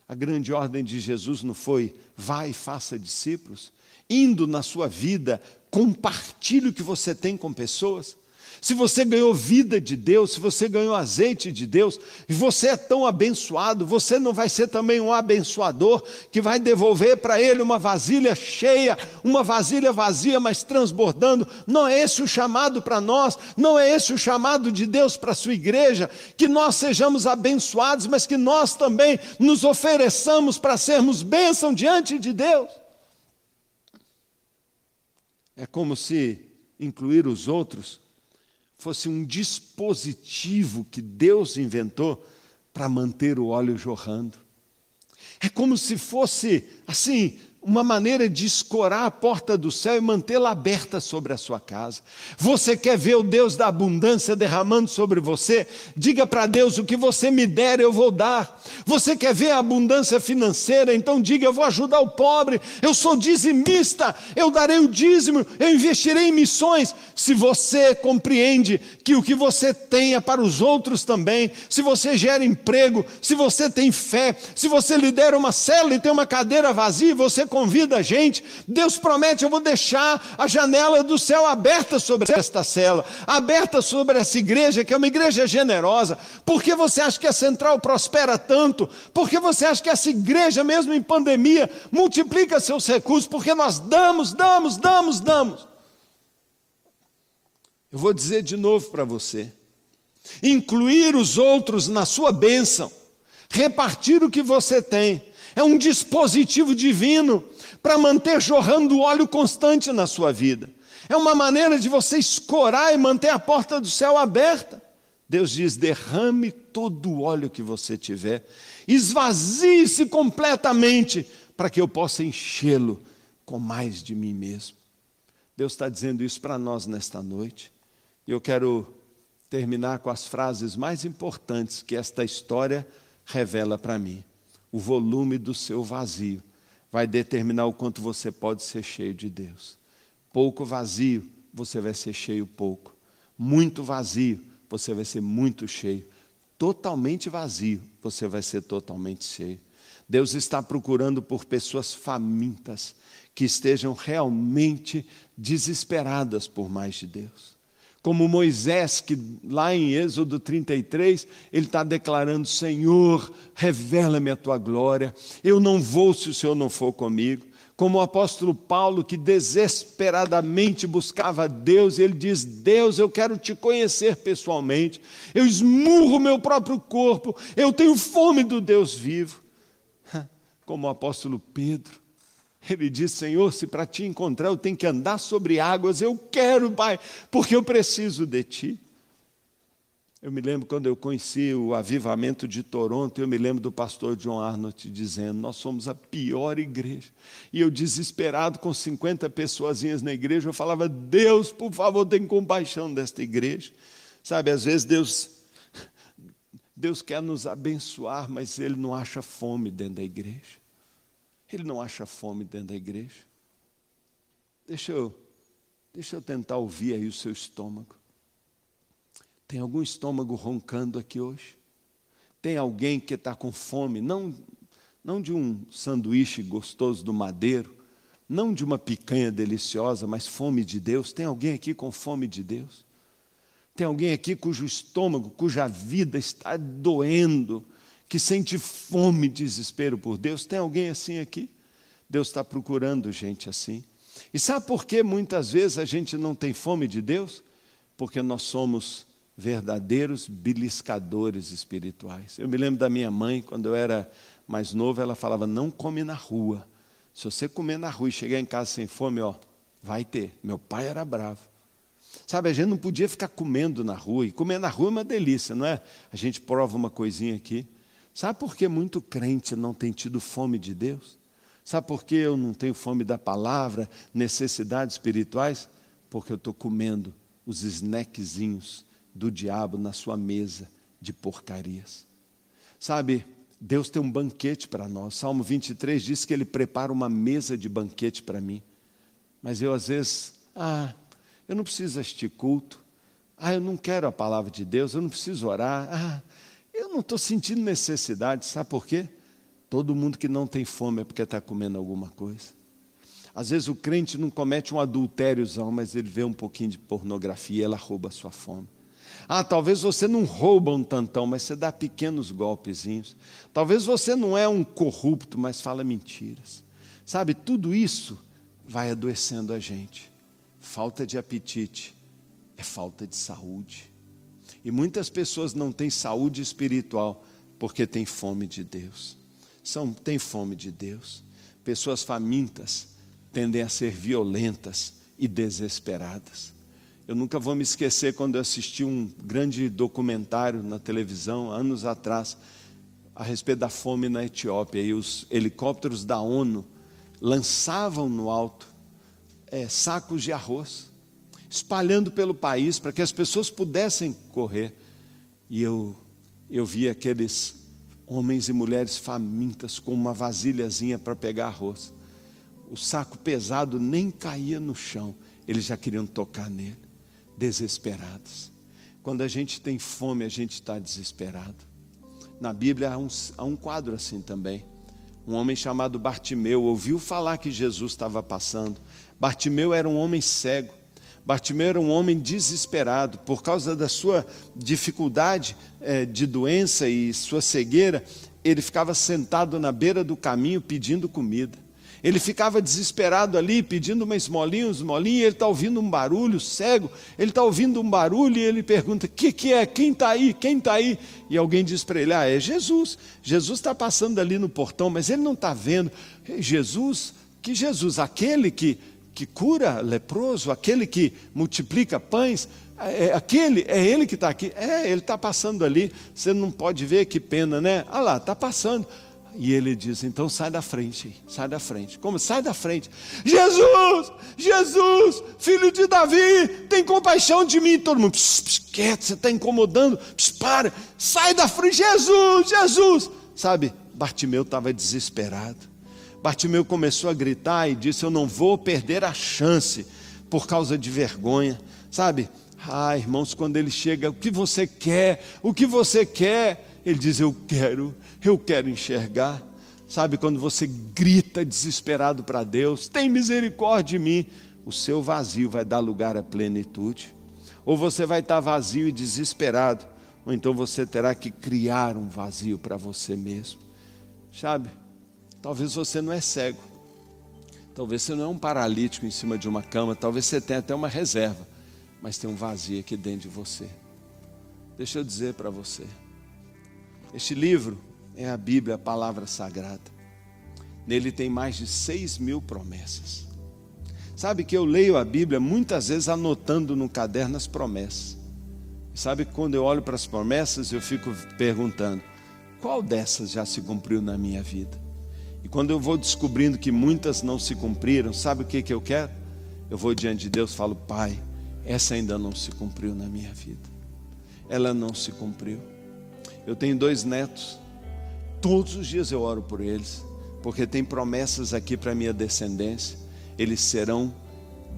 A grande ordem de Jesus não foi vai e faça discípulos? Indo na sua vida, compartilhe o que você tem com pessoas. Se você ganhou vida de Deus, se você ganhou azeite de Deus, e você é tão abençoado, você não vai ser também um abençoador que vai devolver para ele uma vasilha cheia, uma vasilha vazia, mas transbordando. Não é esse o chamado para nós, não é esse o chamado de Deus para a sua igreja, que nós sejamos abençoados, mas que nós também nos ofereçamos para sermos bênção diante de Deus. É como se incluir os outros fosse um dispositivo que Deus inventou para manter o óleo jorrando. É como se fosse, assim, uma maneira de escorar a porta do céu e mantê-la aberta sobre a sua casa. Você quer ver o Deus da abundância derramando sobre você? Diga para Deus: o que você me der, eu vou dar. Você quer ver a abundância financeira? Então diga: eu vou ajudar o pobre. Eu sou dizimista, eu darei o dízimo, eu investirei em missões. Se você compreende que o que você tem é para os outros também, se você gera emprego, se você tem fé, se você lidera uma célula e tem uma cadeira vazia, você convida a gente, Deus promete: eu vou deixar a janela do céu aberta sobre esta cela, aberta sobre essa igreja, que é uma igreja generosa. Por que você acha que a central prospera tanto? Por que você acha que essa igreja, mesmo em pandemia, multiplica seus recursos? Porque nós damos, damos, damos, damos. Eu vou dizer de novo para você: incluir os outros na sua bênção, repartir o que você tem, é um dispositivo divino para manter jorrando óleo constante na sua vida. É uma maneira de você escorar e manter a porta do céu aberta. Deus diz: derrame todo o óleo que você tiver, esvazie-se completamente, para que eu possa enchê-lo com mais de mim mesmo. Deus está dizendo isso para nós nesta noite. E eu quero terminar com as frases mais importantes que esta história revela para mim o volume do seu vazio vai determinar o quanto você pode ser cheio de Deus. Pouco vazio, você vai ser cheio pouco. Muito vazio, você vai ser muito cheio. Totalmente vazio, você vai ser totalmente cheio. Deus está procurando por pessoas famintas, que estejam realmente desesperadas por mais de Deus como Moisés, que lá em Êxodo 33, ele está declarando: Senhor, revela-me a tua glória, eu não vou se o Senhor não for comigo. Como o apóstolo Paulo, que desesperadamente buscava Deus, ele diz: Deus, eu quero te conhecer pessoalmente, eu esmurro meu próprio corpo, eu tenho fome do Deus vivo. Como o apóstolo Pedro, ele diz: Senhor, se para te encontrar eu tenho que andar sobre águas, eu quero, Pai, porque eu preciso de ti. Eu me lembro quando eu conheci o avivamento de Toronto, eu me lembro do pastor John Arnott dizendo: Nós somos a pior igreja. E eu, desesperado, com 50 pessoas na igreja, eu falava: Deus, por favor, tem compaixão desta igreja. Sabe, às vezes Deus, Deus quer nos abençoar, mas Ele não acha fome dentro da igreja. Ele não acha fome dentro da igreja. Deixa eu, deixa eu tentar ouvir aí o seu estômago. Tem algum estômago roncando aqui hoje? Tem alguém que está com fome, não, não de um sanduíche gostoso do madeiro, não de uma picanha deliciosa, mas fome de Deus? Tem alguém aqui com fome de Deus? Tem alguém aqui cujo estômago, cuja vida está doendo, que sente fome e desespero por Deus. Tem alguém assim aqui? Deus está procurando gente assim. E sabe por que muitas vezes a gente não tem fome de Deus? Porque nós somos verdadeiros beliscadores espirituais. Eu me lembro da minha mãe, quando eu era mais novo, ela falava: não come na rua. Se você comer na rua e chegar em casa sem fome, ó, vai ter. Meu pai era bravo. Sabe, a gente não podia ficar comendo na rua, e comer na rua é uma delícia, não é? A gente prova uma coisinha aqui. Sabe por que muito crente não tem tido fome de Deus? Sabe por que eu não tenho fome da palavra, necessidades espirituais? Porque eu estou comendo os snackzinhos do diabo na sua mesa de porcarias. Sabe, Deus tem um banquete para nós. Salmo 23 diz que Ele prepara uma mesa de banquete para mim. Mas eu, às vezes, ah, eu não preciso assistir culto. Ah, eu não quero a palavra de Deus, eu não preciso orar. Ah, eu não estou sentindo necessidade, sabe por quê? Todo mundo que não tem fome é porque está comendo alguma coisa. Às vezes o crente não comete um adultériozão, mas ele vê um pouquinho de pornografia e ela rouba a sua fome. Ah, talvez você não rouba um tantão, mas você dá pequenos golpezinhos. Talvez você não é um corrupto, mas fala mentiras. Sabe, tudo isso vai adoecendo a gente. Falta de apetite é falta de saúde. E muitas pessoas não têm saúde espiritual porque têm fome de Deus. São, têm fome de Deus. Pessoas famintas tendem a ser violentas e desesperadas. Eu nunca vou me esquecer quando eu assisti um grande documentário na televisão, anos atrás, a respeito da fome na Etiópia. E os helicópteros da ONU lançavam no alto é, sacos de arroz, espalhando pelo país para que as pessoas pudessem correr. E eu, eu vi aqueles homens e mulheres famintas com uma vasilhazinha para pegar arroz. O saco pesado nem caía no chão, eles já queriam tocar nele desesperados. Quando a gente tem fome, a gente está desesperado. Na Bíblia há um, há um quadro assim também. Um homem chamado Bartimeu ouviu falar que Jesus estava passando. Bartimeu era um homem cego. Bartimeu era um homem desesperado por causa da sua dificuldade é, de doença e sua cegueira. Ele ficava sentado na beira do caminho pedindo comida. Ele ficava desesperado ali, pedindo uma esmolinha, uma esmolinha, e ele está ouvindo um barulho, cego, ele está ouvindo um barulho e ele pergunta: O que, que é? Quem está aí? Quem está aí? E alguém diz para ele: Ah, é Jesus. Jesus está passando ali no portão, mas ele não está vendo. Jesus, que Jesus? Aquele que, que cura leproso, aquele que multiplica pães, é, aquele, é ele que está aqui. É, ele está passando ali. Você não pode ver, que pena, né? Ah lá, está passando. E ele diz: então sai da frente, sai da frente. Como? Sai da frente. Jesus, Jesus, filho de Davi, tem compaixão de mim. Todo mundo, pss, pss, quieto, você está incomodando, pss, para, sai da frente, Jesus, Jesus. Sabe, Bartimeu estava desesperado. Bartimeu começou a gritar e disse: Eu não vou perder a chance por causa de vergonha. Sabe, ah, irmãos, quando ele chega, o que você quer? O que você quer? Ele diz: Eu quero eu quero enxergar. Sabe quando você grita desesperado para Deus, tem misericórdia de mim, o seu vazio vai dar lugar à plenitude. Ou você vai estar vazio e desesperado, ou então você terá que criar um vazio para você mesmo. Sabe? Talvez você não é cego. Talvez você não é um paralítico em cima de uma cama, talvez você tenha até uma reserva, mas tem um vazio aqui dentro de você. Deixa eu dizer para você. Este livro é a Bíblia, a palavra sagrada. Nele tem mais de seis mil promessas. Sabe que eu leio a Bíblia muitas vezes anotando no caderno as promessas. sabe que quando eu olho para as promessas, eu fico perguntando: qual dessas já se cumpriu na minha vida? Quando eu vou descobrindo que muitas não se cumpriram, sabe o que, que eu quero? Eu vou diante de Deus e falo: Pai, essa ainda não se cumpriu na minha vida. Ela não se cumpriu. Eu tenho dois netos Todos os dias eu oro por eles, porque tem promessas aqui para minha descendência. Eles serão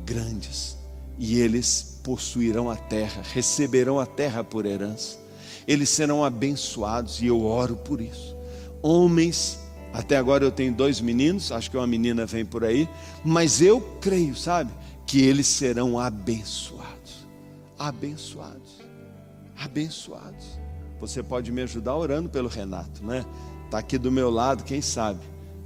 grandes e eles possuirão a terra, receberão a terra por herança. Eles serão abençoados e eu oro por isso. Homens, até agora eu tenho dois meninos, acho que uma menina vem por aí, mas eu creio, sabe, que eles serão abençoados. Abençoados. Abençoados. Você pode me ajudar orando pelo Renato, né? Está aqui do meu lado, quem sabe?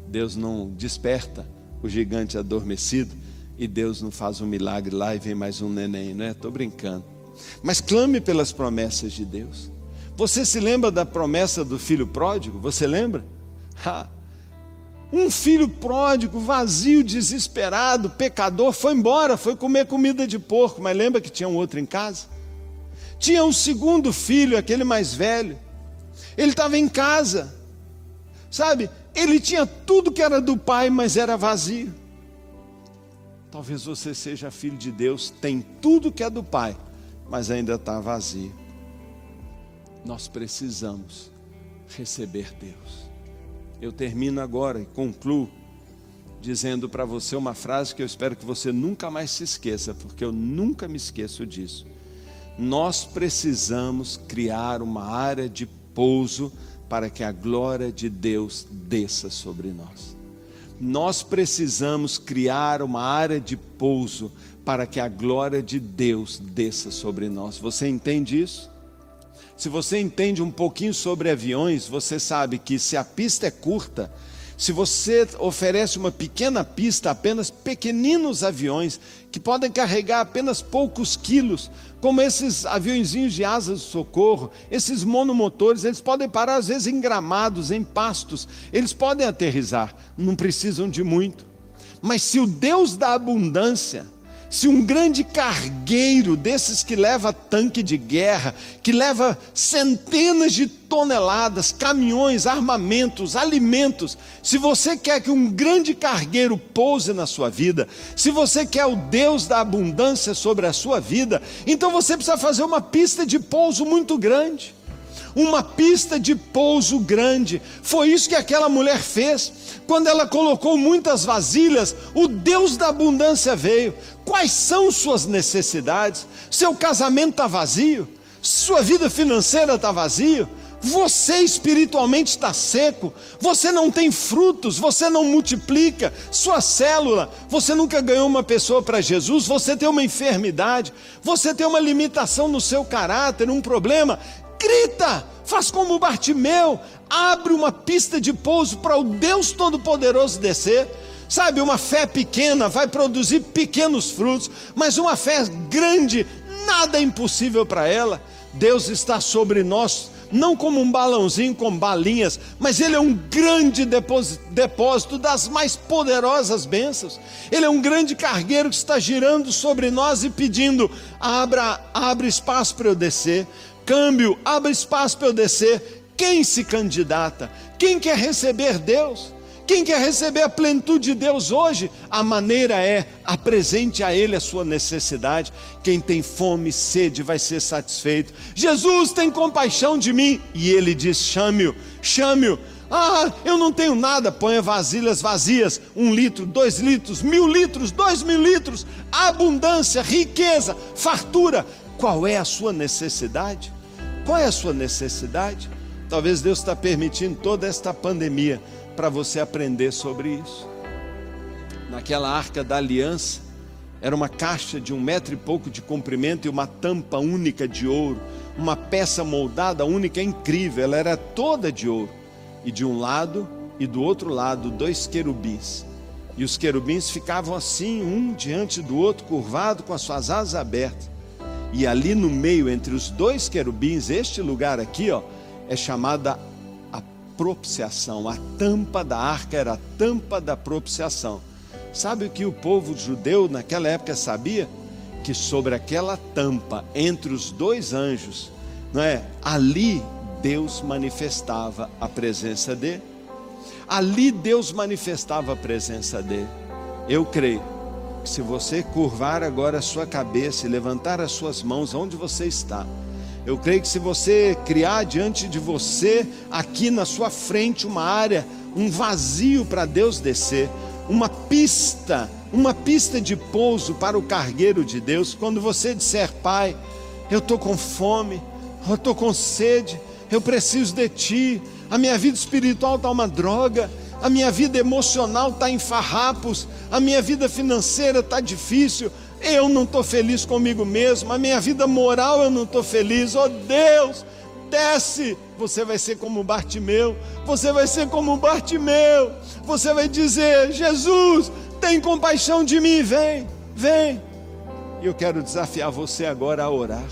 Deus não desperta o gigante adormecido e Deus não faz um milagre lá e vem mais um neném, não é? Estou brincando. Mas clame pelas promessas de Deus. Você se lembra da promessa do filho pródigo? Você lembra? Ha. Um filho pródigo, vazio, desesperado, pecador, foi embora, foi comer comida de porco, mas lembra que tinha um outro em casa? Tinha um segundo filho, aquele mais velho. Ele estava em casa, Sabe, ele tinha tudo que era do pai, mas era vazio. Talvez você seja filho de Deus, tem tudo que é do pai, mas ainda está vazio. Nós precisamos receber Deus. Eu termino agora e concluo dizendo para você uma frase que eu espero que você nunca mais se esqueça, porque eu nunca me esqueço disso. Nós precisamos criar uma área de pouso para que a glória de Deus desça sobre nós. Nós precisamos criar uma área de pouso para que a glória de Deus desça sobre nós. Você entende isso? Se você entende um pouquinho sobre aviões, você sabe que se a pista é curta, se você oferece uma pequena pista, apenas pequeninos aviões, que podem carregar apenas poucos quilos, como esses aviãozinhos de asas de socorro, esses monomotores, eles podem parar às vezes em gramados, em pastos, eles podem aterrizar, não precisam de muito. Mas se o Deus da abundância, se um grande cargueiro desses que leva tanque de guerra, que leva centenas de toneladas, caminhões, armamentos, alimentos, se você quer que um grande cargueiro pouse na sua vida, se você quer o Deus da abundância sobre a sua vida, então você precisa fazer uma pista de pouso muito grande uma pista de pouso grande. Foi isso que aquela mulher fez. Quando ela colocou muitas vasilhas, o Deus da abundância veio. Quais são suas necessidades? Seu casamento está vazio? Sua vida financeira está vazio? Você espiritualmente está seco, você não tem frutos, você não multiplica, sua célula, você nunca ganhou uma pessoa para Jesus, você tem uma enfermidade, você tem uma limitação no seu caráter, um problema, grita, faz como Bartimeu, abre uma pista de pouso para o Deus Todo-Poderoso descer. Sabe, uma fé pequena vai produzir pequenos frutos, mas uma fé grande, nada é impossível para ela. Deus está sobre nós, não como um balãozinho com balinhas, mas Ele é um grande depósito das mais poderosas bênçãos. Ele é um grande cargueiro que está girando sobre nós e pedindo: abra, abra espaço para eu descer câmbio, abra espaço para eu descer. Quem se candidata? Quem quer receber Deus? Quem quer receber a plenitude de Deus hoje? A maneira é apresente a Ele a sua necessidade. Quem tem fome e sede vai ser satisfeito. Jesus tem compaixão de mim. E Ele diz: chame-o, chame-o. Ah, eu não tenho nada. Ponha vasilhas vazias: um litro, dois litros, mil litros, dois mil litros. Abundância, riqueza, fartura. Qual é a sua necessidade? Qual é a sua necessidade? Talvez Deus está permitindo toda esta pandemia para você aprender sobre isso. Naquela arca da aliança, era uma caixa de um metro e pouco de comprimento e uma tampa única de ouro, uma peça moldada única, incrível, ela era toda de ouro. E de um lado e do outro lado, dois querubins. E os querubins ficavam assim, um diante do outro, curvado, com as suas asas abertas. E ali no meio, entre os dois querubins, este lugar aqui, ó, é chamada a propiciação. A tampa da arca era a tampa da propiciação. Sabe o que o povo judeu naquela época sabia? Que sobre aquela tampa, entre os dois anjos, não é? Ali Deus manifestava a presença dele. Ali Deus manifestava a presença dele. Eu creio se você curvar agora a sua cabeça e levantar as suas mãos onde você está, eu creio que se você criar diante de você, aqui na sua frente, uma área, um vazio para Deus descer, uma pista, uma pista de pouso para o cargueiro de Deus, quando você disser, Pai, eu estou com fome, eu estou com sede, eu preciso de Ti, a minha vida espiritual está uma droga, a minha vida emocional está em farrapos, a minha vida financeira está difícil, eu não estou feliz comigo mesmo, a minha vida moral eu não estou feliz, oh Deus, desce, você vai ser como Bartimeu, você vai ser como Bartimeu, você vai dizer: Jesus, tem compaixão de mim, vem, vem. E eu quero desafiar você agora a orar,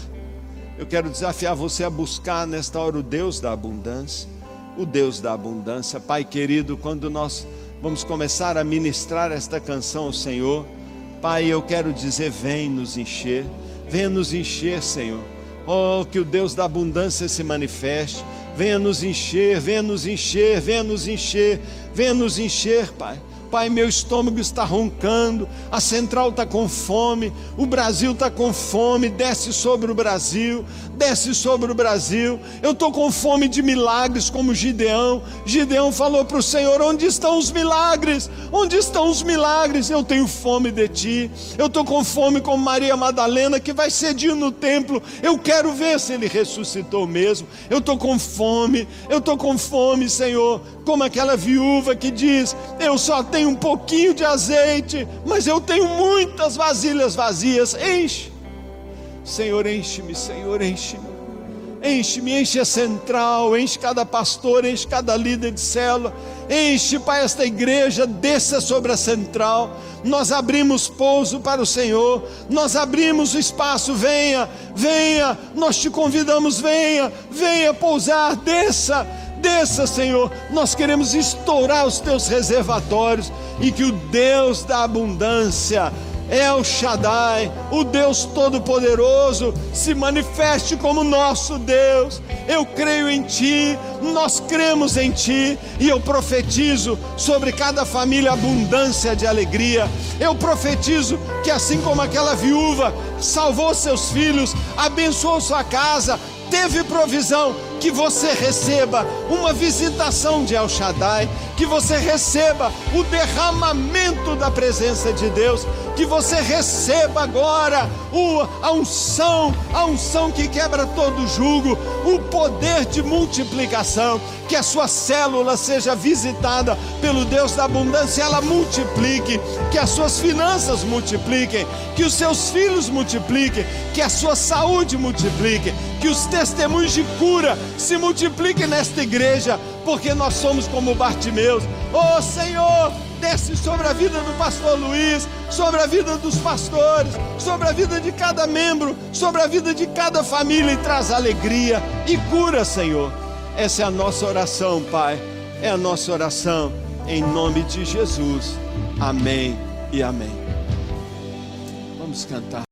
eu quero desafiar você a buscar nesta hora o Deus da abundância o Deus da abundância. Pai querido, quando nós vamos começar a ministrar esta canção ao Senhor, Pai, eu quero dizer: vem nos encher, venha nos encher, Senhor. Oh, que o Deus da abundância se manifeste. Venha nos encher, venha nos encher, venha nos encher, venha nos encher, Pai. Pai, meu estômago está roncando, a central está com fome, o Brasil está com fome, desce sobre o Brasil, desce sobre o Brasil. Eu estou com fome de milagres, como Gideão. Gideão falou para o Senhor: Onde estão os milagres? Onde estão os milagres? Eu tenho fome de ti. Eu estou com fome como Maria Madalena, que vai cedinho no templo. Eu quero ver se ele ressuscitou mesmo. Eu estou com fome, eu estou com fome, Senhor como aquela viúva que diz: Eu só tenho um pouquinho de azeite, mas eu tenho muitas vasilhas vazias. Enche, Senhor, enche-me, Senhor, enche-me. Enche-me, enche a central, enche cada pastor, enche cada líder de célula, enche, Pai, esta igreja, desça sobre a central. Nós abrimos pouso para o Senhor, nós abrimos o espaço, venha, venha, nós te convidamos, venha, venha pousar, desça, Desça, Senhor, nós queremos estourar os teus reservatórios e que o Deus da abundância, El Shaddai, o Deus Todo-Poderoso, se manifeste como nosso Deus. Eu creio em Ti, nós cremos em Ti, e eu profetizo sobre cada família abundância de alegria. Eu profetizo que, assim como aquela viúva salvou seus filhos, abençoou sua casa, teve provisão, que você receba uma visitação de El Shaddai, que você receba o derramamento da presença de Deus, que você receba agora o, a unção, a unção que quebra todo jugo, o poder de multiplicação, que a sua célula seja visitada pelo Deus da abundância, ela multiplique, que as suas finanças multipliquem, que os seus filhos multipliquem, que a sua saúde multiplique, que os testemunhos de cura se multipliquem nesta igreja, porque nós somos como Bartimeus. Oh Senhor, desce sobre a vida do pastor Luiz, sobre a vida dos pastores, sobre a vida de cada membro, sobre a vida de cada família e traz alegria e cura, Senhor. Essa é a nossa oração, Pai. É a nossa oração em nome de Jesus. Amém e amém. Vamos cantar.